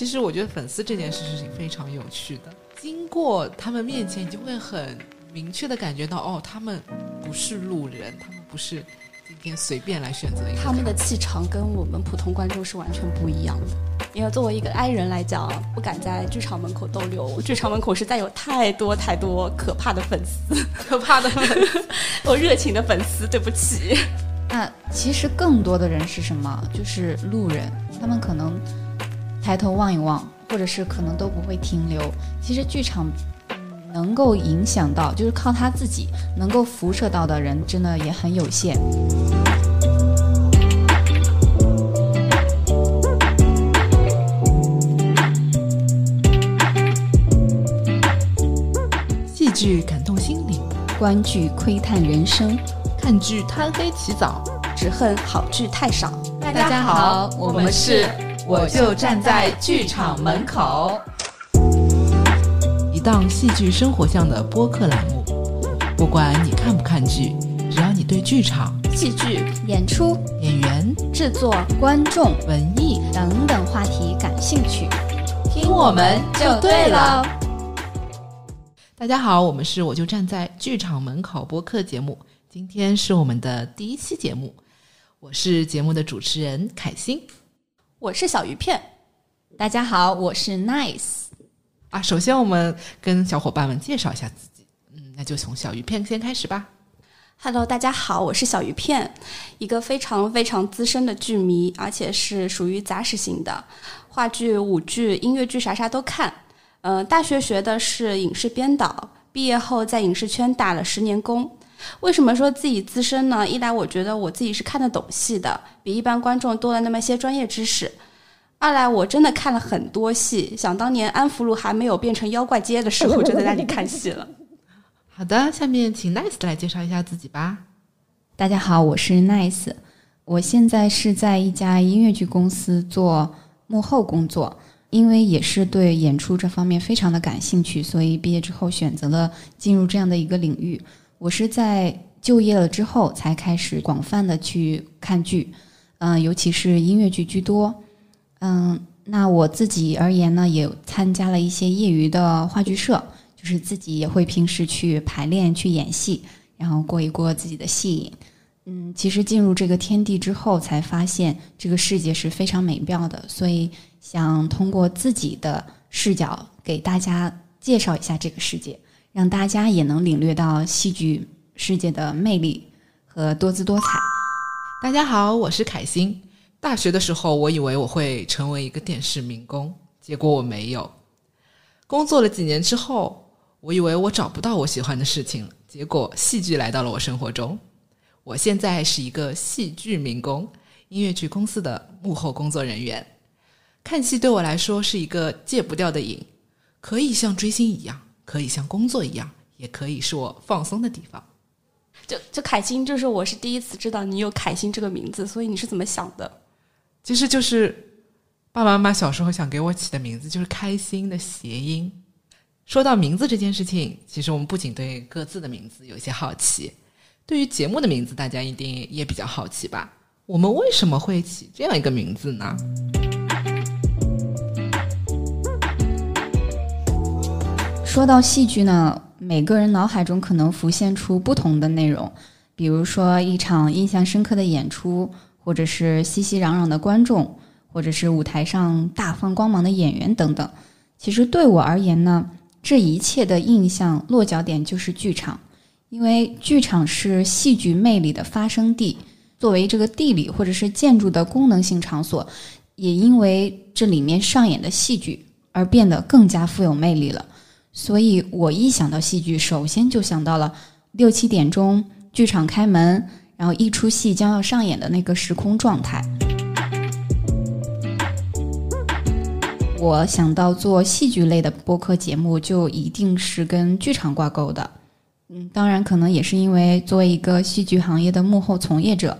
其实我觉得粉丝这件事情非常有趣的，经过他们面前，你就会很明确的感觉到，哦，他们不是路人，他们不是今天随便来选择一个。他们的气场跟我们普通观众是完全不一样的。因为作为一个 I 人来讲，不敢在剧场门口逗留，剧场门口实在有太多太多可怕的粉丝，可怕的粉丝，我热情的粉丝，对不起。那其实更多的人是什么？就是路人，他们可能抬头望一望，或者是可能都不会停留。其实剧场能够影响到，就是靠他自己能够辐射到的人，真的也很有限。戏剧感动心灵，观剧窥探人生。看剧贪黑起早，只恨好剧太少。大家好，我们是我就站在剧场门口，一档戏剧生活向的播客栏目。不管你看不看剧，只要你对剧场、戏剧、演出、演员、制作、观众、文艺等等话题感兴趣，听我们就对了。大家好，我们是我就站在剧场门口播客节目。今天是我们的第一期节目，我是节目的主持人凯欣，我是小鱼片，大家好，我是 Nice 啊。首先，我们跟小伙伴们介绍一下自己，嗯，那就从小鱼片先开始吧。Hello，大家好，我是小鱼片，一个非常非常资深的剧迷，而且是属于杂食型的，话剧、舞剧、音乐剧啥啥都看。嗯，大学学的是影视编导，毕业后在影视圈打了十年工。为什么说自己资深呢？一来我觉得我自己是看得懂戏的，比一般观众多了那么些专业知识；二来我真的看了很多戏，想当年安福路还没有变成妖怪街的时候，就在那里看戏了。好的，下面请 Nice 来介绍一下自己吧。大家好，我是 Nice，我现在是在一家音乐剧公司做幕后工作，因为也是对演出这方面非常的感兴趣，所以毕业之后选择了进入这样的一个领域。我是在就业了之后才开始广泛的去看剧，嗯，尤其是音乐剧居多，嗯，那我自己而言呢，也参加了一些业余的话剧社，就是自己也会平时去排练、去演戏，然后过一过自己的戏瘾。嗯，其实进入这个天地之后，才发现这个世界是非常美妙的，所以想通过自己的视角给大家介绍一下这个世界。让大家也能领略到戏剧世界的魅力和多姿多彩。大家好，我是凯欣。大学的时候，我以为我会成为一个电视民工，结果我没有。工作了几年之后，我以为我找不到我喜欢的事情，结果戏剧来到了我生活中。我现在是一个戏剧民工，音乐剧公司的幕后工作人员。看戏对我来说是一个戒不掉的瘾，可以像追星一样。可以像工作一样，也可以是我放松的地方。就就凯欣，就是我是第一次知道你有凯欣这个名字，所以你是怎么想的？其实就是爸爸妈妈小时候想给我起的名字，就是开心的谐音。说到名字这件事情，其实我们不仅对各自的名字有些好奇，对于节目的名字，大家一定也比较好奇吧？我们为什么会起这样一个名字呢？说到戏剧呢，每个人脑海中可能浮现出不同的内容，比如说一场印象深刻的演出，或者是熙熙攘攘的观众，或者是舞台上大放光芒的演员等等。其实对我而言呢，这一切的印象落脚点就是剧场，因为剧场是戏剧魅力的发生地。作为这个地理或者是建筑的功能性场所，也因为这里面上演的戏剧而变得更加富有魅力了。所以我一想到戏剧，首先就想到了六七点钟剧场开门，然后一出戏将要上演的那个时空状态。我想到做戏剧类的播客节目，就一定是跟剧场挂钩的。嗯，当然可能也是因为作为一个戏剧行业的幕后从业者，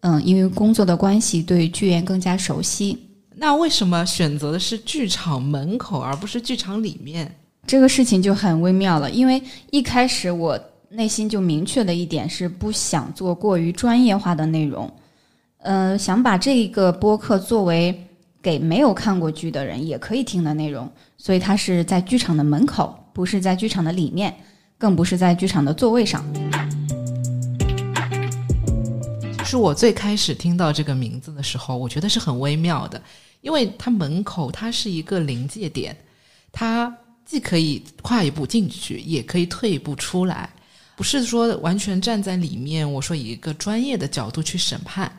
嗯，因为工作的关系，对剧院更加熟悉。那为什么选择的是剧场门口，而不是剧场里面？这个事情就很微妙了，因为一开始我内心就明确的一点是不想做过于专业化的内容，嗯，想把这个播客作为给没有看过剧的人也可以听的内容，所以它是在剧场的门口，不是在剧场的里面，更不是在剧场的座位上。是我最开始听到这个名字的时候，我觉得是很微妙的，因为它门口它是一个临界点，它既可以跨一步进去，也可以退一步出来，不是说完全站在里面。我说以一个专业的角度去审判，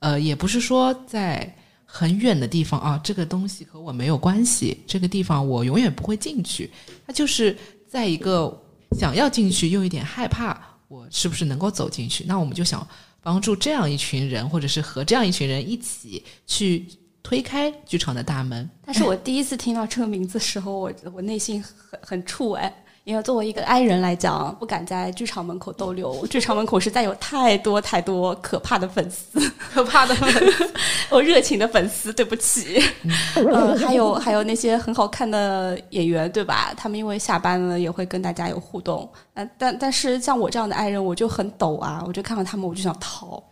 呃，也不是说在很远的地方啊，这个东西和我没有关系，这个地方我永远不会进去。它就是在一个想要进去又有点害怕，我是不是能够走进去？那我们就想。帮助这样一群人，或者是和这样一群人一起去推开剧场的大门。但是我第一次听到这个名字的时候，我我内心很很怵哎。因为作为一个 I 人来讲，不敢在剧场门口逗留。剧场门口实在有太多太多可怕的粉丝，可怕的粉丝，我热情的粉丝，对不起。呃，还有还有那些很好看的演员，对吧？他们因为下班了也会跟大家有互动。呃，但但是像我这样的爱人，我就很抖啊！我就看到他们，我就想逃。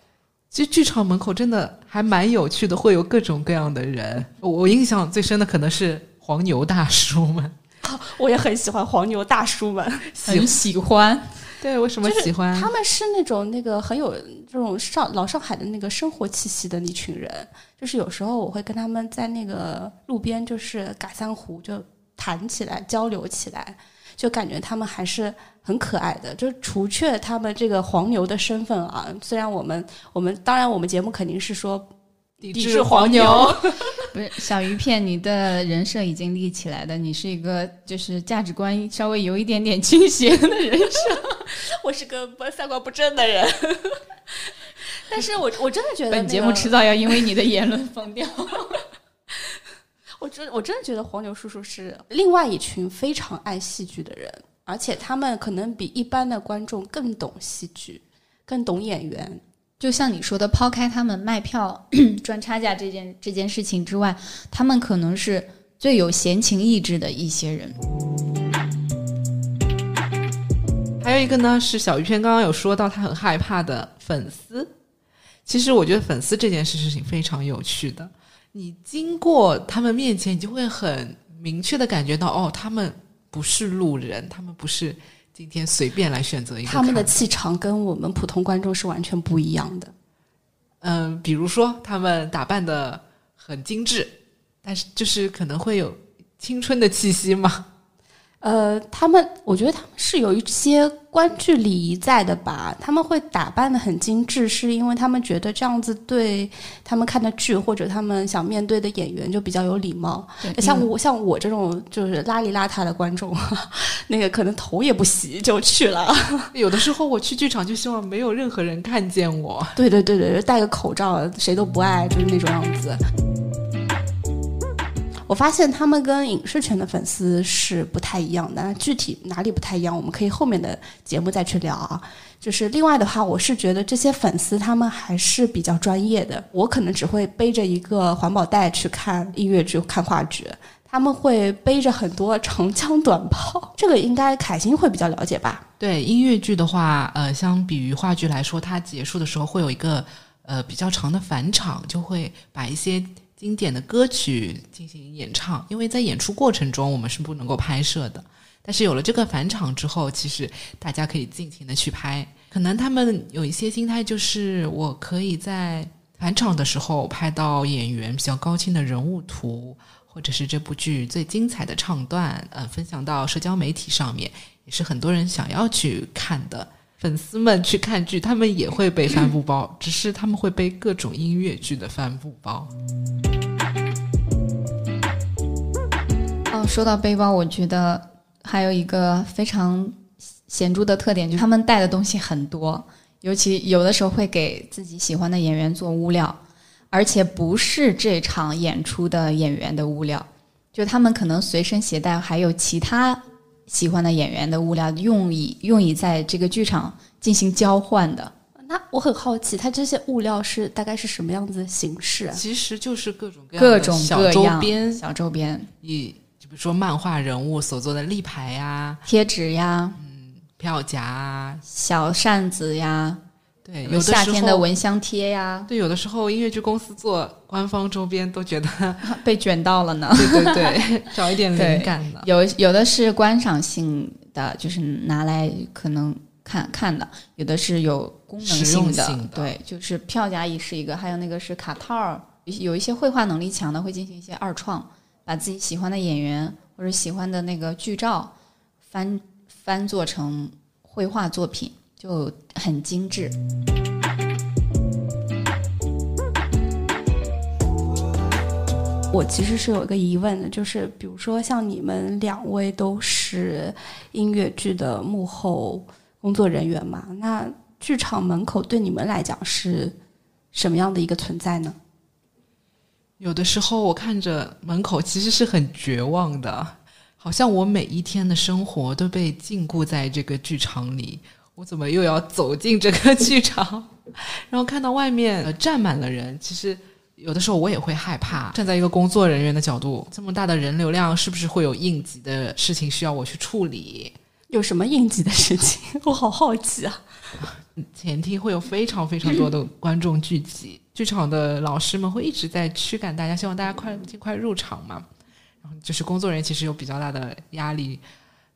其实剧场门口真的还蛮有趣的，会有各种各样的人。我印象最深的可能是黄牛大叔们。我也很喜欢黄牛大叔们，很喜欢。对，为什么喜欢？他们是那种那个很有这种上老上海的那个生活气息的那群人。就是有时候我会跟他们在那个路边，就是嘎三胡，就谈起来，交流起来，就感觉他们还是很可爱的。就除却他们这个黄牛的身份啊，虽然我们我们当然我们节目肯定是说。抵制黄牛，不是小鱼片，你的人设已经立起来的，你是一个就是价值观稍微有一点点倾斜的人设，我是个不三观不正的人，但是我我真的觉得本节目迟早要因为你的言论疯掉。我真我真的觉得黄牛叔叔是另外一群非常爱戏剧的人，而且他们可能比一般的观众更懂戏剧，更懂演员。就像你说的，抛开他们卖票 赚差价这件这件事情之外，他们可能是最有闲情逸致的一些人。还有一个呢，是小鱼片刚刚有说到他很害怕的粉丝。其实我觉得粉丝这件事事情非常有趣的。你经过他们面前，你就会很明确的感觉到，哦，他们不是路人，他们不是。今天随便来选择一个，他们的气场跟我们普通观众是完全不一样的。嗯，比如说他们打扮的很精致，但是就是可能会有青春的气息嘛。呃，他们，我觉得他们是有一些观剧礼仪在的吧。他们会打扮的很精致，是因为他们觉得这样子对他们看的剧或者他们想面对的演员就比较有礼貌。像我像我这种就是邋里邋遢的观众，那个可能头也不洗就去了。有的时候我去剧场就希望没有任何人看见我。对对对对，戴个口罩谁都不爱，就是那种样子。我发现他们跟影视圈的粉丝是不太一样的，具体哪里不太一样，我们可以后面的节目再去聊啊。就是另外的话，我是觉得这些粉丝他们还是比较专业的。我可能只会背着一个环保袋去看音乐剧、看话剧，他们会背着很多长枪短炮。这个应该凯欣会比较了解吧？对音乐剧的话，呃，相比于话剧来说，它结束的时候会有一个呃比较长的返场，就会把一些。经典的歌曲进行演唱，因为在演出过程中我们是不能够拍摄的。但是有了这个返场之后，其实大家可以尽情的去拍。可能他们有一些心态，就是我可以在返场的时候拍到演员比较高清的人物图，或者是这部剧最精彩的唱段，呃，分享到社交媒体上面，也是很多人想要去看的。粉丝们去看剧，他们也会背帆布包，只是他们会背各种音乐剧的帆布包。哦，说到背包，我觉得还有一个非常显著的特点，就是他们带的东西很多，尤其有的时候会给自己喜欢的演员做物料，而且不是这场演出的演员的物料，就他们可能随身携带还有其他。喜欢的演员的物料用以用以在这个剧场进行交换的，那我很好奇，它这些物料是大概是什么样子的形式？其实就是各种各种小周边，小周边，以就比如说漫画人物所做的立牌呀、贴纸呀、嗯、票夹啊、小扇子呀。对，有的夏天的蚊香贴呀，对，有的时候音乐剧公司做官方周边都觉得，被卷到了呢。对 对对，找一点灵感的。有有的是观赏性的，就是拿来可能看看的；有的是有功能性的对，就是票价也是一个，还有那个是卡套儿，有一些绘画能力强的会进行一些二创，把自己喜欢的演员或者喜欢的那个剧照翻翻做成绘画作品，就很精致。我其实是有一个疑问的，就是比如说像你们两位都是音乐剧的幕后工作人员嘛，那剧场门口对你们来讲是什么样的一个存在呢？有的时候我看着门口其实是很绝望的，好像我每一天的生活都被禁锢在这个剧场里。我怎么又要走进这个剧场？然后看到外面、呃、站满了人，其实有的时候我也会害怕。站在一个工作人员的角度，这么大的人流量，是不是会有应急的事情需要我去处理？有什么应急的事情？我好好奇啊！前厅会有非常非常多的观众聚集，剧场的老师们会一直在驱赶大家，希望大家快尽快入场嘛。然后就是工作人员其实有比较大的压力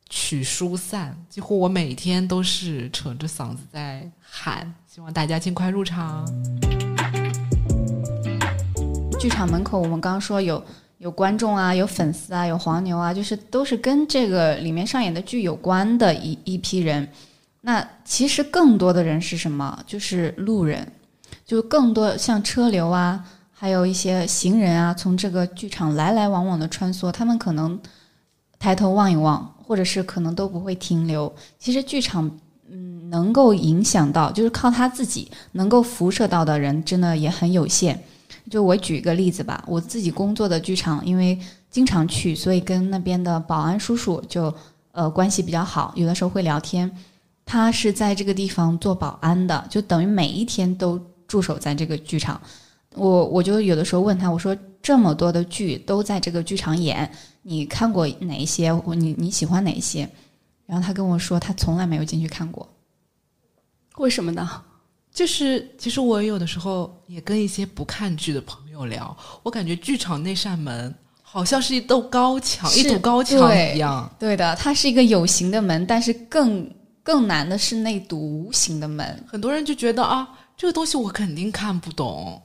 去疏散，几乎我每天都是扯着嗓子在喊，希望大家尽快入场。剧场门口，我们刚刚说有有观众啊，有粉丝啊，有黄牛啊，就是都是跟这个里面上演的剧有关的一一批人。那其实更多的人是什么？就是路人，就更多像车流啊，还有一些行人啊，从这个剧场来来往往的穿梭，他们可能抬头望一望，或者是可能都不会停留。其实剧场，嗯，能够影响到，就是靠他自己能够辐射到的人，真的也很有限。就我举一个例子吧，我自己工作的剧场，因为经常去，所以跟那边的保安叔叔就呃关系比较好，有的时候会聊天。他是在这个地方做保安的，就等于每一天都驻守在这个剧场。我我就有的时候问他，我说这么多的剧都在这个剧场演，你看过哪一些？你你喜欢哪一些？然后他跟我说，他从来没有进去看过。为什么呢？就是其实我有的时候也跟一些不看剧的朋友聊，我感觉剧场那扇门好像是一道高墙，一堵高墙一样。对的，它是一个有形的门，但是更更难的是那堵无形的门。很多人就觉得啊，这个东西我肯定看不懂，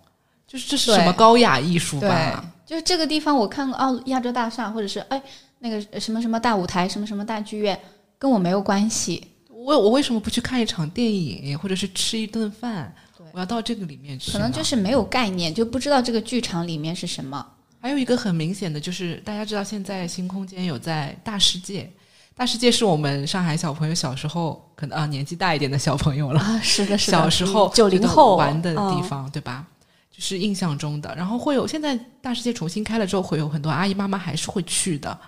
就是这是什么高雅艺术对吧？，就是这个地方我看过哦，亚洲大厦，或者是哎那个什么什么大舞台，什么什么大剧院，跟我没有关系。我我为什么不去看一场电影，或者是吃一顿饭？我要到这个里面去。可能就是没有概念，就不知道这个剧场里面是什么。还有一个很明显的就是，大家知道现在新空间有在大世界，大世界是我们上海小朋友小时候可能啊年纪大一点的小朋友了，啊，是的，是的，小时候九零后玩的地嗯方，对吧？是印象中的。然后会有现在大世界重新开了之后，会有很多阿姨妈妈还是会去的，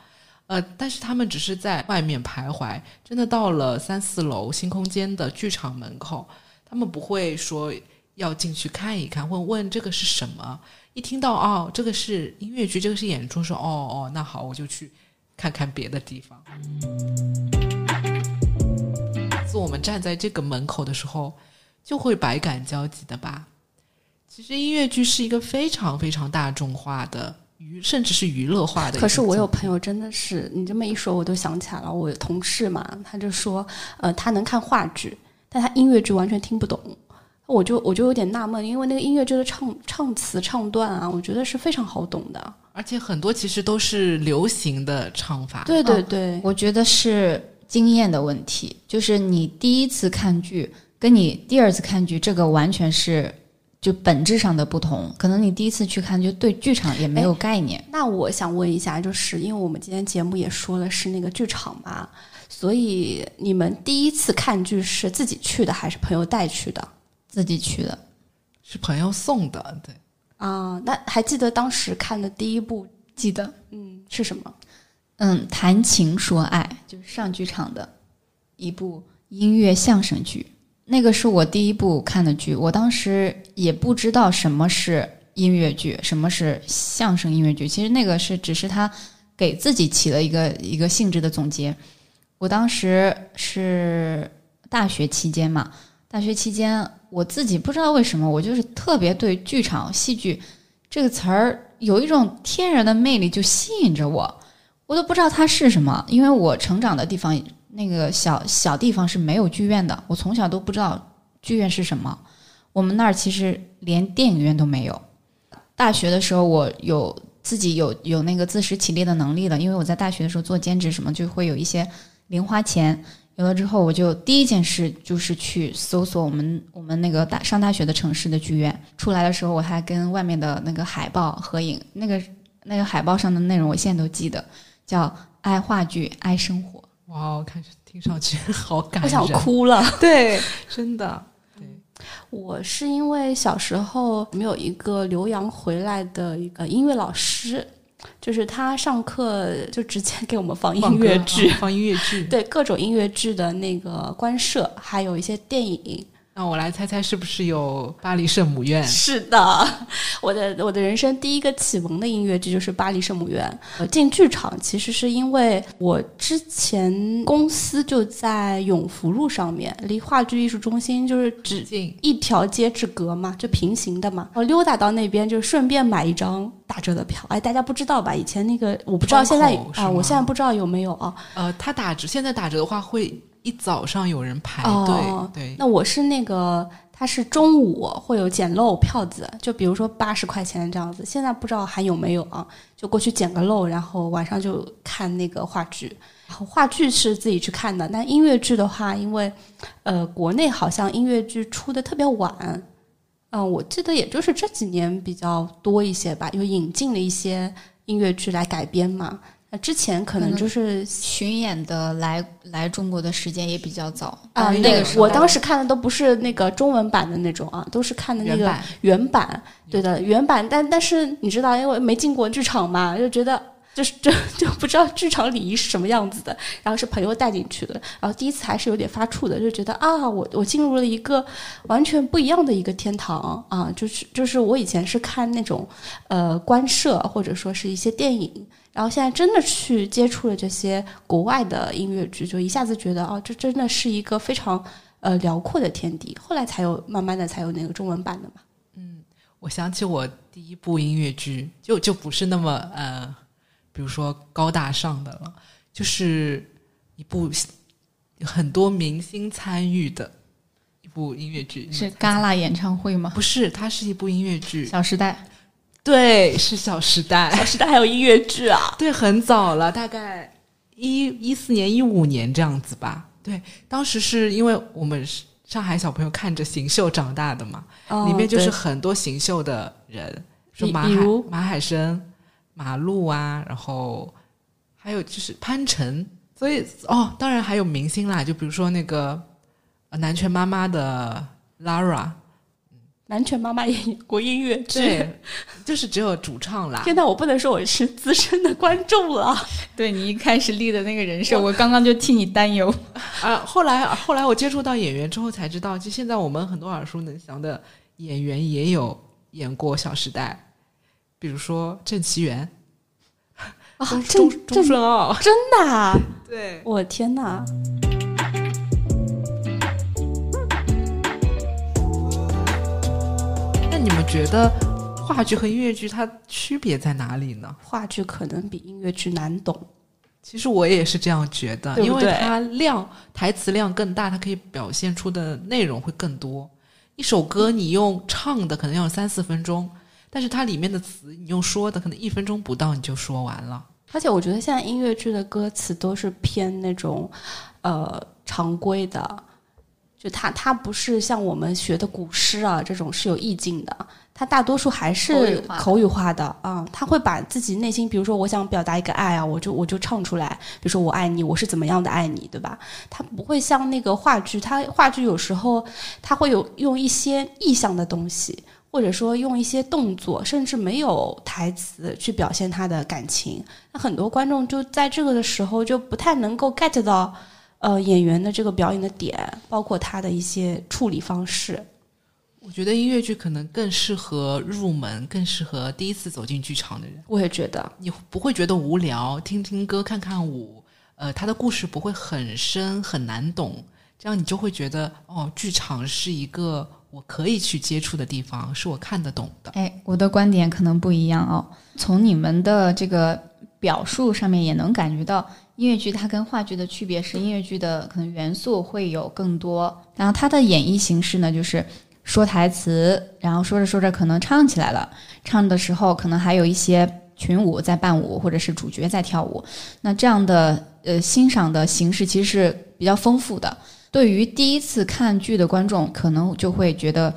呃，但是他们只是在外面徘徊，真的到了三四楼新空间的剧场门口，他们不会说要进去看一看，问问这个是什么。一听到哦，这个是音乐剧，这个是演出，说哦哦，那好，我就去看看别的地方。自我们站在这个门口的时候，就会百感交集的吧。其实音乐剧是一个非常非常大众化的娱，甚至是娱乐化的。可是我有朋友真的是，你这么一说，我都想起来了。我有同事嘛，他就说，呃，他能看话剧，但他音乐剧完全听不懂。我就我就有点纳闷，因为那个音乐剧的唱唱词唱段啊，我觉得是非常好懂的。而且很多其实都是流行的唱法。对对对，我觉得是经验的问题，就是你第一次看剧跟你第二次看剧，这个完全是就本质上的不同。可能你第一次去看，就对剧场也没有概念。那我想问一下，就是因为我们今天节目也说了是那个剧场嘛，所以你们第一次看剧是自己去的还是朋友带去的？自己去的，是朋友送的，对。啊，那还记得当时看的第一部，记得，嗯，是什么？嗯，谈情说爱就是上剧场的一部音乐相声剧，那个是我第一部看的剧。我当时也不知道什么是音乐剧，什么是相声音乐剧。其实那个是只是他给自己起了一个一个性质的总结。我当时是大学期间嘛，大学期间，我自己不知道为什么，我就是特别对剧场戏剧这个词儿有一种天然的魅力，就吸引着我。我都不知道它是什么，因为我成长的地方那个小小地方是没有剧院的，我从小都不知道剧院是什么。我们那儿其实连电影院都没有。大学的时候，我有自己有有那个自食其力的能力了，因为我在大学的时候做兼职什么，就会有一些零花钱。有了之后，我就第一件事就是去搜索我们我们那个大上大学的城市的剧院。出来的时候，我还跟外面的那个海报合影，那个那个海报上的内容我现在都记得，叫“爱话剧，爱生活”。哇，看听上去 好感人，我想哭了。对，真的。对，我是因为小时候我们有一个留洋回来的一个音乐老师。就是他上课就直接给我们放音乐剧，放音乐剧，对各种音乐剧的那个观摄，还有一些电影。那我来猜猜，是不是有巴黎圣母院？是的，我的我的人生第一个启蒙的音乐剧就是巴黎圣母院。呃，进剧场其实是因为我之前公司就在永福路上面，离话剧艺术中心就是只一条街之隔嘛，就平行的嘛。我溜达到那边就顺便买一张打折的票。哎，大家不知道吧？以前那个我不知道现在啊，我现在不知道有没有啊。呃，他打折，现在打折的话会。一早上有人排队，对，那我是那个，他是中午会有捡漏票子，就比如说八十块钱这样子，现在不知道还有没有啊？就过去捡个漏，然后晚上就看那个话剧。话剧是自己去看的，但音乐剧的话，因为呃，国内好像音乐剧出的特别晚，嗯，我记得也就是这几年比较多一些吧，又引进了一些音乐剧来改编嘛。之前可能就是巡演的来来中国的时间也比较早啊，那个我当时看的都不是那个中文版的那种啊，都是看的那个原版，对的原版。但但是你知道，因为没进过剧场嘛，就觉得就是就就不知道剧场礼仪是什么样子的。然后是朋友带进去的，然后第一次还是有点发怵的，就觉得啊，我我进入了一个完全不一样的一个天堂啊，就是就是我以前是看那种呃官摄或者说是一些电影。然后现在真的去接触了这些国外的音乐剧，就一下子觉得哦，这真的是一个非常呃辽阔的天地。后来才有慢慢的才有那个中文版的嘛。嗯，我想起我第一部音乐剧，就就不是那么呃，比如说高大上的了，就是一部很多明星参与的一部音乐剧，是戛纳演唱会吗？不是，它是一部音乐剧，《小时代》。对，是《小时代》。《小时代》还有音乐剧啊？对，很早了，大概一一四年、一五年这样子吧。对，当时是因为我们上海小朋友看着行秀长大的嘛，里面就是很多行秀的人，说马海、马海生、马路啊，然后还有就是潘辰，所以哦，当然还有明星啦，就比如说那个南拳妈妈的 Lara。南拳妈妈也演过音乐剧，就是只有主唱啦。现在我不能说我是资深的观众了。对你一开始立的那个人设，我刚刚就替你担忧啊。后来后来我接触到演员之后才知道，就现在我们很多耳熟能详的演员也有演过《小时代》，比如说郑其元啊，钟钟顺奥，真的？对，我天哪！你们觉得话剧和音乐剧它区别在哪里呢？话剧可能比音乐剧难懂，其实我也是这样觉得，因为它量台词量更大，它可以表现出的内容会更多。一首歌你用唱的可能要三四分钟，但是它里面的词你用说的可能一分钟不到你就说完了。而且我觉得现在音乐剧的歌词都是偏那种呃常规的。就它它不是像我们学的古诗啊，这种是有意境的。它大多数还是口语化的啊。他会把自己内心，比如说我想表达一个爱啊，我就我就唱出来。比如说我爱你，我是怎么样的爱你，对吧？它不会像那个话剧，它话剧有时候它会有用一些意象的东西，或者说用一些动作，甚至没有台词去表现他的感情。那很多观众就在这个的时候就不太能够 get 到。呃，演员的这个表演的点，包括他的一些处理方式，我觉得音乐剧可能更适合入门，更适合第一次走进剧场的人。我也觉得，你不会觉得无聊，听听歌，看看舞，呃，他的故事不会很深很难懂，这样你就会觉得哦，剧场是一个我可以去接触的地方，是我看得懂的。哎，我的观点可能不一样哦。从你们的这个表述上面也能感觉到，音乐剧它跟话剧的区别是，音乐剧的可能元素会有更多，然后它的演绎形式呢，就是说台词，然后说着说着可能唱起来了，唱的时候可能还有一些群舞在伴舞，或者是主角在跳舞。那这样的呃欣赏的形式其实是比较丰富的。对于第一次看剧的观众，可能就会觉得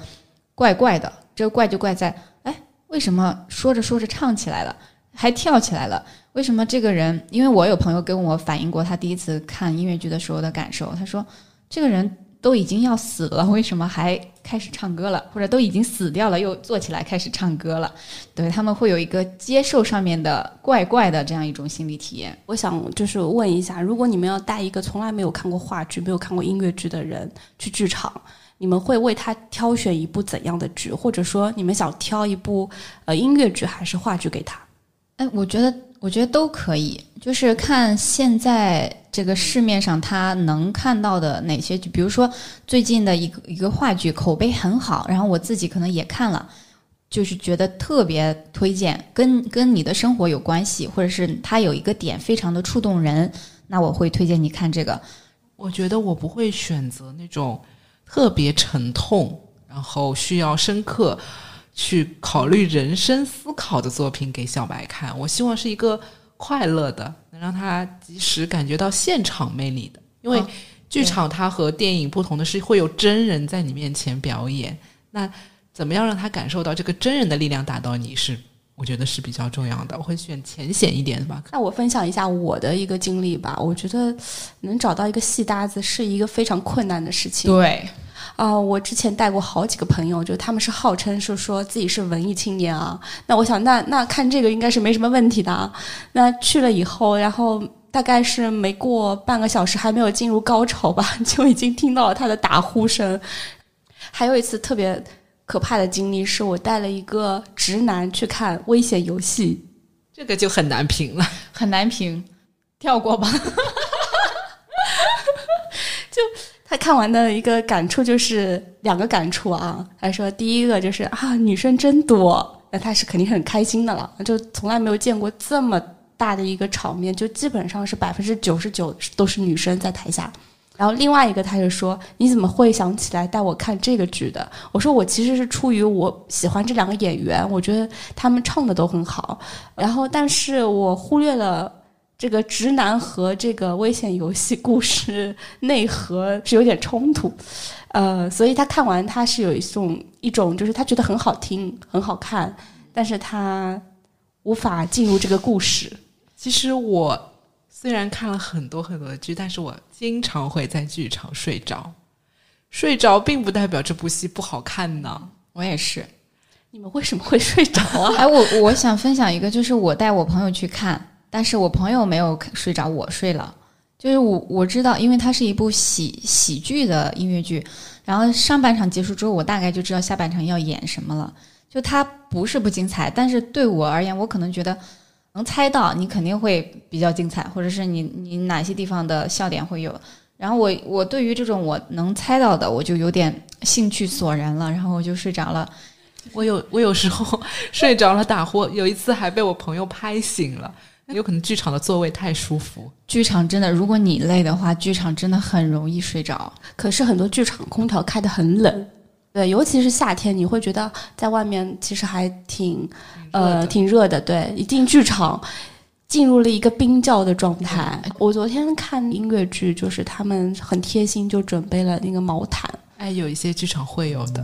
怪怪的。这怪就怪在，哎，为什么说着说着唱起来了，还跳起来了？为什么这个人？因为我有朋友跟我反映过他第一次看音乐剧的时候的感受，他说，这个人都已经要死了，为什么还开始唱歌了？或者都已经死掉了，又坐起来开始唱歌了？对他们会有一个接受上面的怪怪的这样一种心理体验。我想就是问一下，如果你们要带一个从来没有看过话剧、没有看过音乐剧的人去剧场，你们会为他挑选一部怎样的剧？或者说，你们想挑一部呃音乐剧还是话剧给他？哎，我觉得，我觉得都可以，就是看现在这个市面上他能看到的哪些剧，比如说最近的一个一个话剧口碑很好，然后我自己可能也看了，就是觉得特别推荐，跟跟你的生活有关系，或者是它有一个点非常的触动人，那我会推荐你看这个。我觉得我不会选择那种特别沉痛，然后需要深刻去考虑人生思考的作品给小白看。我希望是一个快乐的，能让他及时感觉到现场魅力的。因为哦剧场它和电影不同的是，会有真人在你面前表演。那怎么样让他感受到这个真人的力量打到你是？我觉得是比较重要的。我会选浅显一点的吧。那我分享一下我的一个经历吧。我觉得能找到一个戏搭子是一个非常困难的事情。对，啊、我之前带过好几个朋友，就他们是号称是说自己是文艺青年啊。那我想那，那看这个应该是没什么问题的啊。那去了以后，然后大概是没过半个小时，还没有进入高潮吧，就已经听到了他的打呼声。还有一次特别可怕的经历，是我带了一个直男去看《危险游戏》。这个就很难评了。很难评，跳过吧。看完的一个感触就是两个感触啊。他说第一个就是啊，女生真多，那他是肯定很开心的了，就从来没有见过这么大的一个场面，就基本上是百分之九十九都是女生在台下。然后另外一个他就说：“你怎么会想起来带我看这个剧的？”我说：“我其实是出于我喜欢这两个演员，我觉得他们唱的都很好。然后，但是我忽略了这个直男和这个危险游戏故事内核是有点冲突，呃，所以他看完他是有一种一种就是他觉得很好听很好看，但是他无法进入这个故事。其实我虽然看了很多很多的剧，但是我经常会在剧场睡着。睡着并不代表这部戏不好看呢。我也是。你们为什么会睡着啊？哎，我我想分享一个，就是我带我朋友去看，但是我朋友没有睡着，我睡了。就是我我知道，因为它是一部喜喜剧的音乐剧，然后上半场结束之后，我大概就知道下半场要演什么了。就它不是不精彩，但是对我而言，我可能觉得能猜到你肯定会比较精彩，或者是你你哪些地方的笑点会有。然后我我对于这种我能猜到的，我就有点兴趣索然了，然后我就睡着了。我有我有时候 睡着了打呼，有一次还被我朋友拍醒了。有可能剧场的座位太舒服，剧场真的，如果你累的话，剧场真的很容易睡着。可是很多剧场空调开得很冷，对，尤其是夏天，你会觉得在外面其实还挺呃挺热的。对，一进剧场，进入了一个冰窖的状态。我昨天看音乐剧，就是他们很贴心，就准备了那个毛毯。哎，有一些剧场会有的。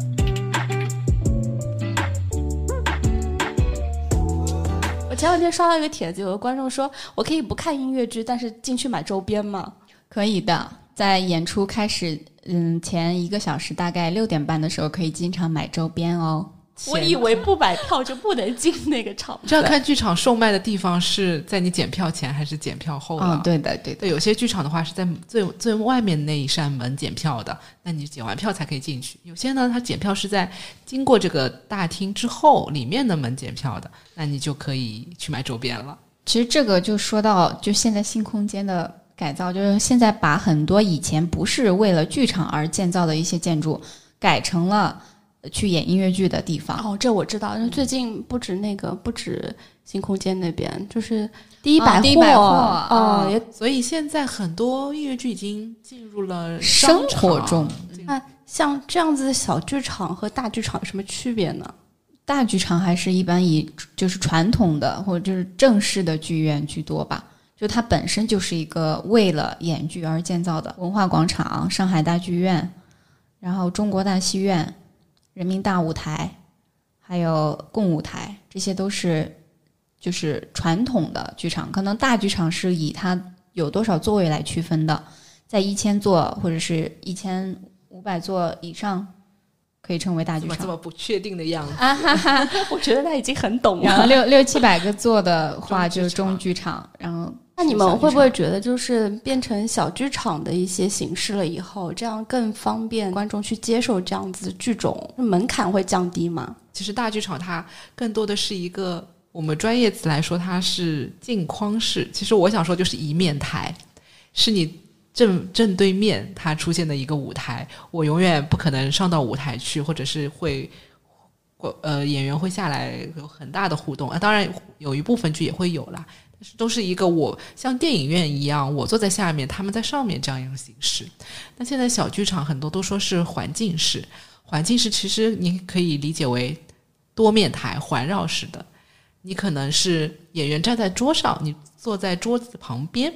前两天刷到一个帖子，有个观众说：“我可以不看音乐剧，但是进去买周边吗可以的，在演出开始嗯前一个小时，大概六点半的时候，可以经常买周边哦。？”我以为不买票就不能进那个场。这要看剧场售卖的地方是在你检票前还是检票后了。嗯，对的，对的。对，有些剧场的话是在最最外面那一扇门检票的，那你检完票才可以进去。有些呢，它检票是在经过这个大厅之后里面的门检票的，那你就可以去买周边了。其实这个就说到，就现在新空间的改造，就是现在把很多以前不是为了剧场而建造的一些建筑，改成了去演音乐剧的地方。哦，这我知道，因为最近不止那个，不止新空间那边，就是第一百货，第一百货哦，也所以现在很多音乐剧已经进入了生活中。那像这样子的小剧场和大剧场有什么区别呢？大剧场还是一般以就是传统的或者就是正式的剧院居多吧，就它本身就是一个为了演剧而建造的。文化广场、上海大剧院，然后中国大戏院、人民大舞台，还有共舞台，这些都是就是传统的剧场。可能大剧场是以它有多少座位来区分的，在一千座或者是一千五百座以上，可以称为大剧场。怎么这么不确定的样子？啊哈哈，我觉得他已经很懂然后了。六六七百个座的话 就是中剧场，然后那你们会不会觉得，就是变成小剧场的一些形式了以后，这样更方便观众去接受这样子的剧种，门槛会降低吗？其实大剧场它更多的是一个，我们专业词来说，它是镜框式。其实我想说就是一面台，是你正正对面它出现的一个舞台。我永远不可能上到舞台去，或者是会。或呃，演员会下来有很大的互动啊，当然有一部分剧也会有啦，都是一个我像电影院一样，我坐在下面，他们在上面这样一种形式。那现在小剧场很多都说是环境式，环境式其实你可以理解为多面台环绕式的，你可能是演员站在桌上，你坐在桌子旁边，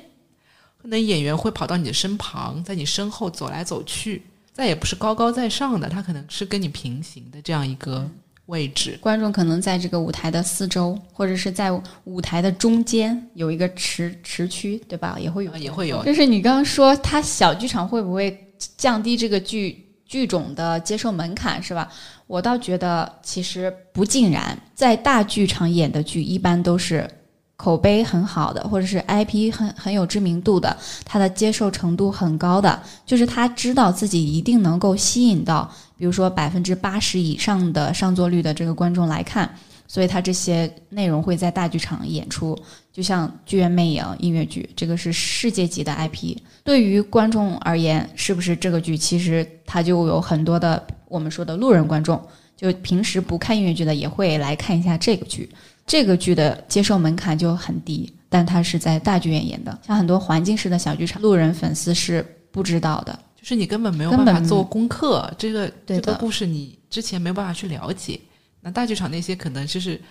可能演员会跑到你的身旁，在你身后走来走去，再也不是高高在上的，他可能是跟你平行的这样一个位置。观众可能在这个舞台的四周，或者是在舞台的中间有一个池池区，对吧？也会有啊，也会有就是你刚刚说，它小剧场会不会降低这个剧剧种的接受门槛，是吧？我倒觉得其实不尽然，在大剧场演的剧一般都是口碑很好的，或者是 IP 很很有知名度的，它的接受程度很高的，就是他知道自己一定能够吸引到，比如说百分之八十以上的上座率的这个观众来看，所以他这些内容会在大剧场演出。就像《剧院魅影》音乐剧，这个是世界级的 IP。对于观众而言，是不是这个剧其实它就有很多的我们说的路人观众，就平时不看音乐剧的也会来看一下这个剧。这个剧的接受门槛就很低，但它是在大剧院演的，像很多环境式的小剧场，路人粉丝是不知道的。就是你根本没有办法做功课，这个对这个故事你之前没有办法去了解。那大剧场那些可能就是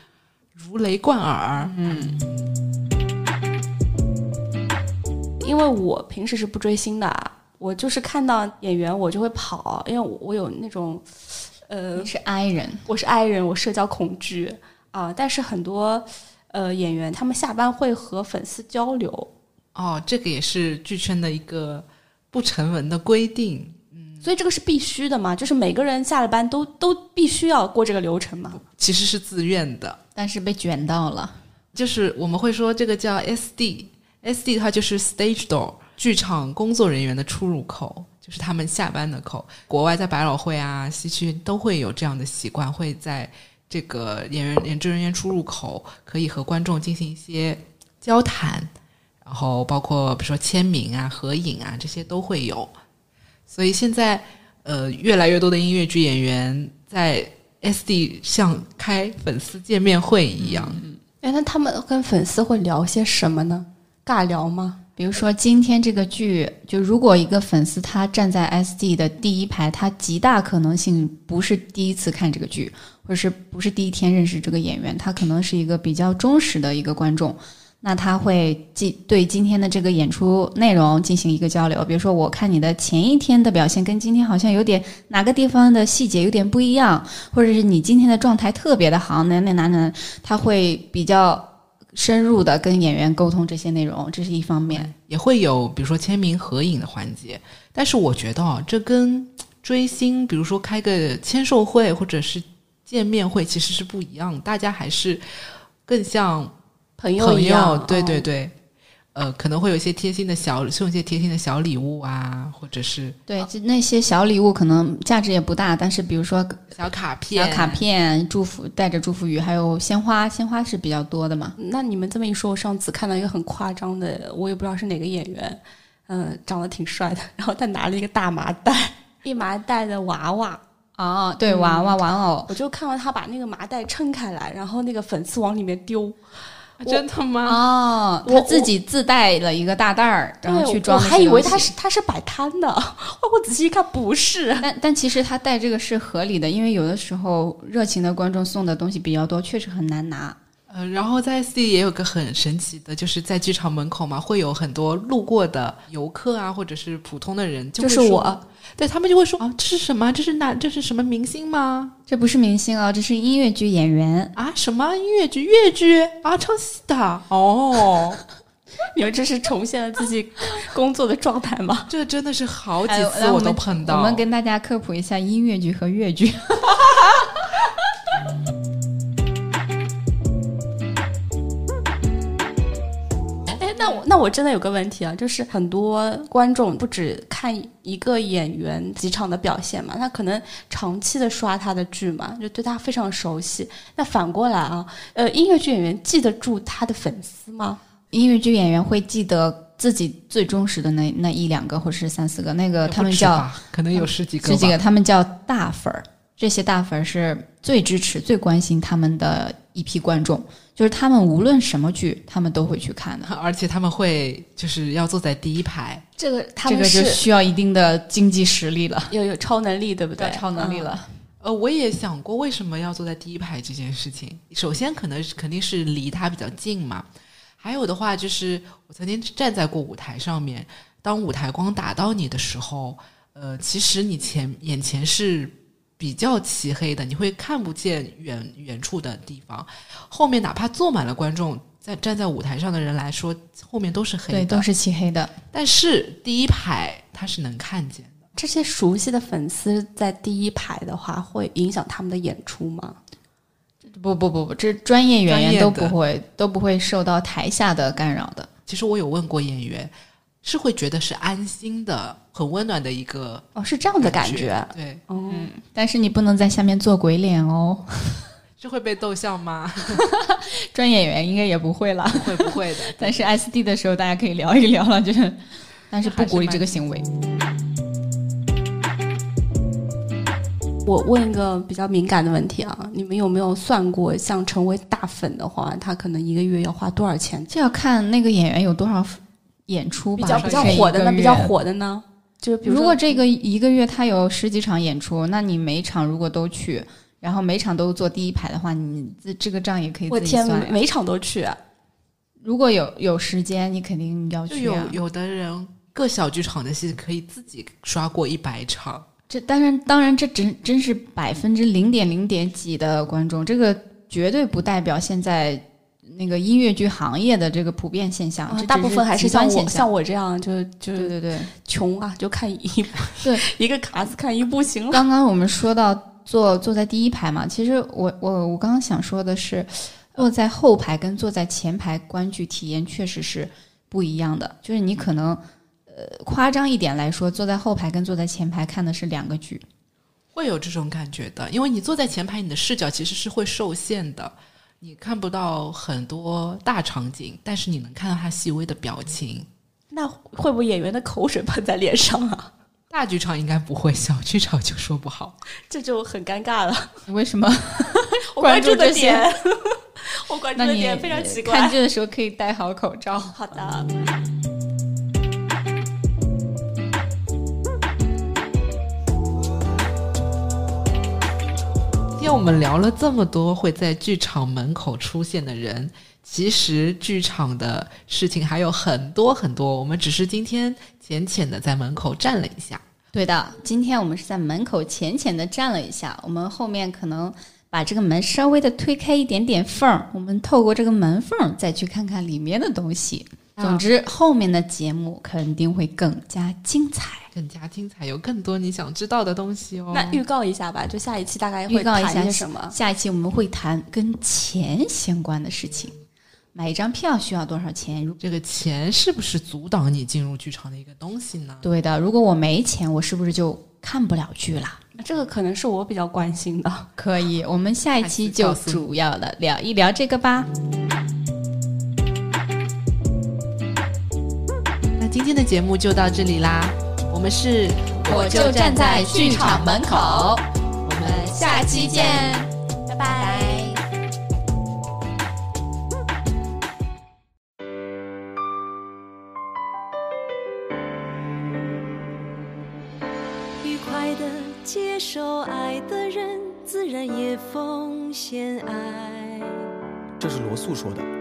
如雷贯耳，嗯，因为我平时是不追星的啊，我就是看到演员我就会跑，因为我我有那种，呃你，是 I 人，我是 I 人，我社交恐惧啊。但是很多呃演员他们下班会和粉丝交流，哦，这个也是剧圈的一个不成文的规定。所以这个是必须的嘛，就是每个人下了班都都必须要过这个流程嘛。其实是自愿的，但是被卷到了。就是我们会说这个叫 SD，SD 它就是 stage door，剧场工作人员的出入口，就是他们下班的口。国外在百老汇啊、西区都会有这样的习惯，会在这个演员演职人员出入口可以和观众进行一些交谈，然后包括比如说签名啊、合影啊这些都会有。所以现在呃，越来越多的音乐剧演员在 SD 像开粉丝见面会一样。哎，那他们跟粉丝会聊些什么呢？尬聊吗？比如说今天这个剧，就如果一个粉丝他站在 SD 的第一排，他极大可能性不是第一次看这个剧，或者是不是第一天认识这个演员，他可能是一个比较忠实的一个观众。那他会记对今天的这个演出内容进行一个交流，比如说我看你的前一天的表现跟今天好像有点哪个地方的细节有点不一样，或者是你今天的状态特别的好，哪哪哪哪，他会比较深入的跟演员沟通这些内容，这是一方面。也会有比如说签名合影的环节，但是我觉得啊，这跟追星，比如说开个签售会或者是见面会其实是不一样，大家还是更像朋友一样友，对对哦对，呃，可能会有一些贴心的小送一些贴心的小礼物啊，或者是对，就那些小礼物可能价值也不大，但是比如说小卡片、小卡片、祝福带着祝福语，还有鲜花，鲜花是比较多的嘛。那你们这么一说，我上次看到一个很夸张的，我也不知道是哪个演员，嗯，长得挺帅的，然后他拿了一个大麻袋，一麻袋的娃娃。哦，对，娃娃玩偶，我就看到他把那个麻袋撑开来，然后那个粉丝往里面丢。真的吗？哦，他自己自带了一个大袋儿，然后去装。我还以为他是他是摆摊的，我仔细一看不是。但但其实他带这个是合理的，因为有的时候热情的观众送的东西比较多，确实很难拿。呃，然后在 C 也有个很神奇的，就是在剧场门口嘛，会有很多路过的游客啊，或者是普通的人，就是我。对他们就会说啊，这是什么？这是哪？这是什么明星吗？这不是明星啊，这是音乐剧演员啊！什么音乐剧？越剧啊，唱戏的哦。你们这是重现了自己工作的状态吗？这真的是好几次我都碰到。我们跟大家科普一下音乐剧和越剧。那我真的有个问题啊，就是很多观众不止看一个演员几场的表现嘛，他可能长期的刷他的剧嘛，就对他非常熟悉。那反过来啊，呃，音乐剧演员记得住他的粉丝吗？音乐剧演员会记得自己最忠实的那那一两个或者是三四个，那个他们叫可能有十几个，十几个，他们叫大粉儿。这些大粉儿是最支持、最关心他们的一批观众。就是他们无论什么剧，他们都会去看的，而且他们会就是要坐在第一排。这个他们就需要一定的经济实力了，要有超能力，对不对？超能力了。呃，我也想过为什么要坐在第一排这件事情。首先，可能肯定是离他比较近嘛。还有的话，就是我曾经站在过舞台上面，当舞台光打到你的时候，呃，其实你前眼前是。比较漆黑的，你会看不见远远处的地方。后面哪怕坐满了观众，在站在舞台上的人来说，后面都是黑的，都是漆黑的。但是第一排他是能看见的。这些熟悉的粉丝在第一排的话，会影响他们的演出吗？不不不不，这专业演员都不会都不会受到台下的干扰的。其实我有问过演员。是会觉得是安心的、很温暖的一个哦，是这样的感觉，对，嗯，但是你不能在下面做鬼脸哦，是会被逗笑吗？专业演员应该也不会了，不会不会的。但是 S D 的时候大家可以聊一聊了，就是，但是不鼓励这个行为。我问一个比较敏感的问题啊，你们有没有算过，像成为大粉的话，他可能一个月要花多少钱？这要看那个演员有多少。演出比较比较火的呢，比较火的呢，就是如果这个一个月他有十几场演出，那你每场如果都去，然后每场都坐第一排的话，你这这个账也可以自己算。每场都去，如果有有时间，你肯定要去。有有的人各小剧场的戏可以自己刷过一百场，这当然当然这真真是百分之零点零点几的观众，这个绝对不代表现在。那个音乐剧行业的这个普遍现象，大部分还是像我像我这样，就就对对对，穷啊，就看一部对 一个卡子看一部行了。刚刚我们说到坐坐在第一排嘛，其实我我我刚刚想说的是，坐在后排跟坐在前排观剧体验确实是不一样的。就是你可能呃夸张一点来说，坐在后排跟坐在前排看的是两个剧，会有这种感觉的，因为你坐在前排，你的视角其实是会受限的。你看不到很多大场景，但是你能看到他细微的表情。那会不会演员的口水喷在脸上啊？大剧场应该不会，小剧场就说不好，这就很尴尬了。为什么？我关注的点，我关注的点非常奇怪。看剧的时候可以戴好口罩。好的。今天我们聊了这么多会在剧场门口出现的人，其实剧场的事情还有很多很多。我们只是今天浅浅的在门口站了一下。对的，今天我们是在门口浅浅的站了一下。我们后面可能把这个门稍微的推开一点点缝儿，我们透过这个门缝再去看看里面的东西。总之，后面的节目肯定会更加精彩，更加精彩，有更多你想知道的东西哦。那预告一下吧，就下一期大概会谈什么？下一期我们会谈跟钱相关的事情。买一张票需要多少钱？这个钱是不是阻挡你进入剧场的一个东西呢？对的，如果我没钱，我是不是就看不了剧了？这个可能是我比较关心的。可以，我们下一期就主要的聊一聊这个吧。今天的节目就到这里啦，我们是我就站在剧场门口，我们下期见，拜拜。愉快的接受爱的人，自然也奉献爱。这是罗素说的。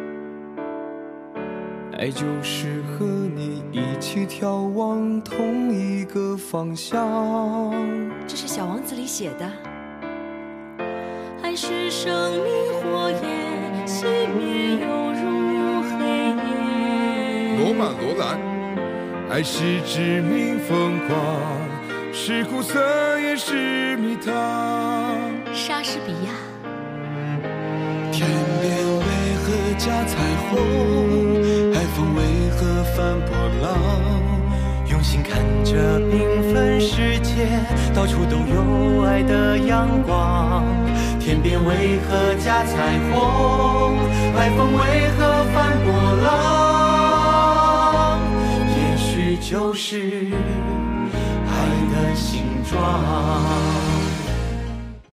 爱就是和你一起眺望同一个方向。这是《小王子》里写的。爱是生命火焰，熄灭犹如黑夜。罗曼·罗兰，爱是致命疯狂，是苦涩也是蜜糖。莎士比亚。天边为何加彩虹？翻波浪？用心看着缤纷世界，到处都有爱的阳光。天边为何加彩虹？海风为何翻波浪？也许就是爱的形状。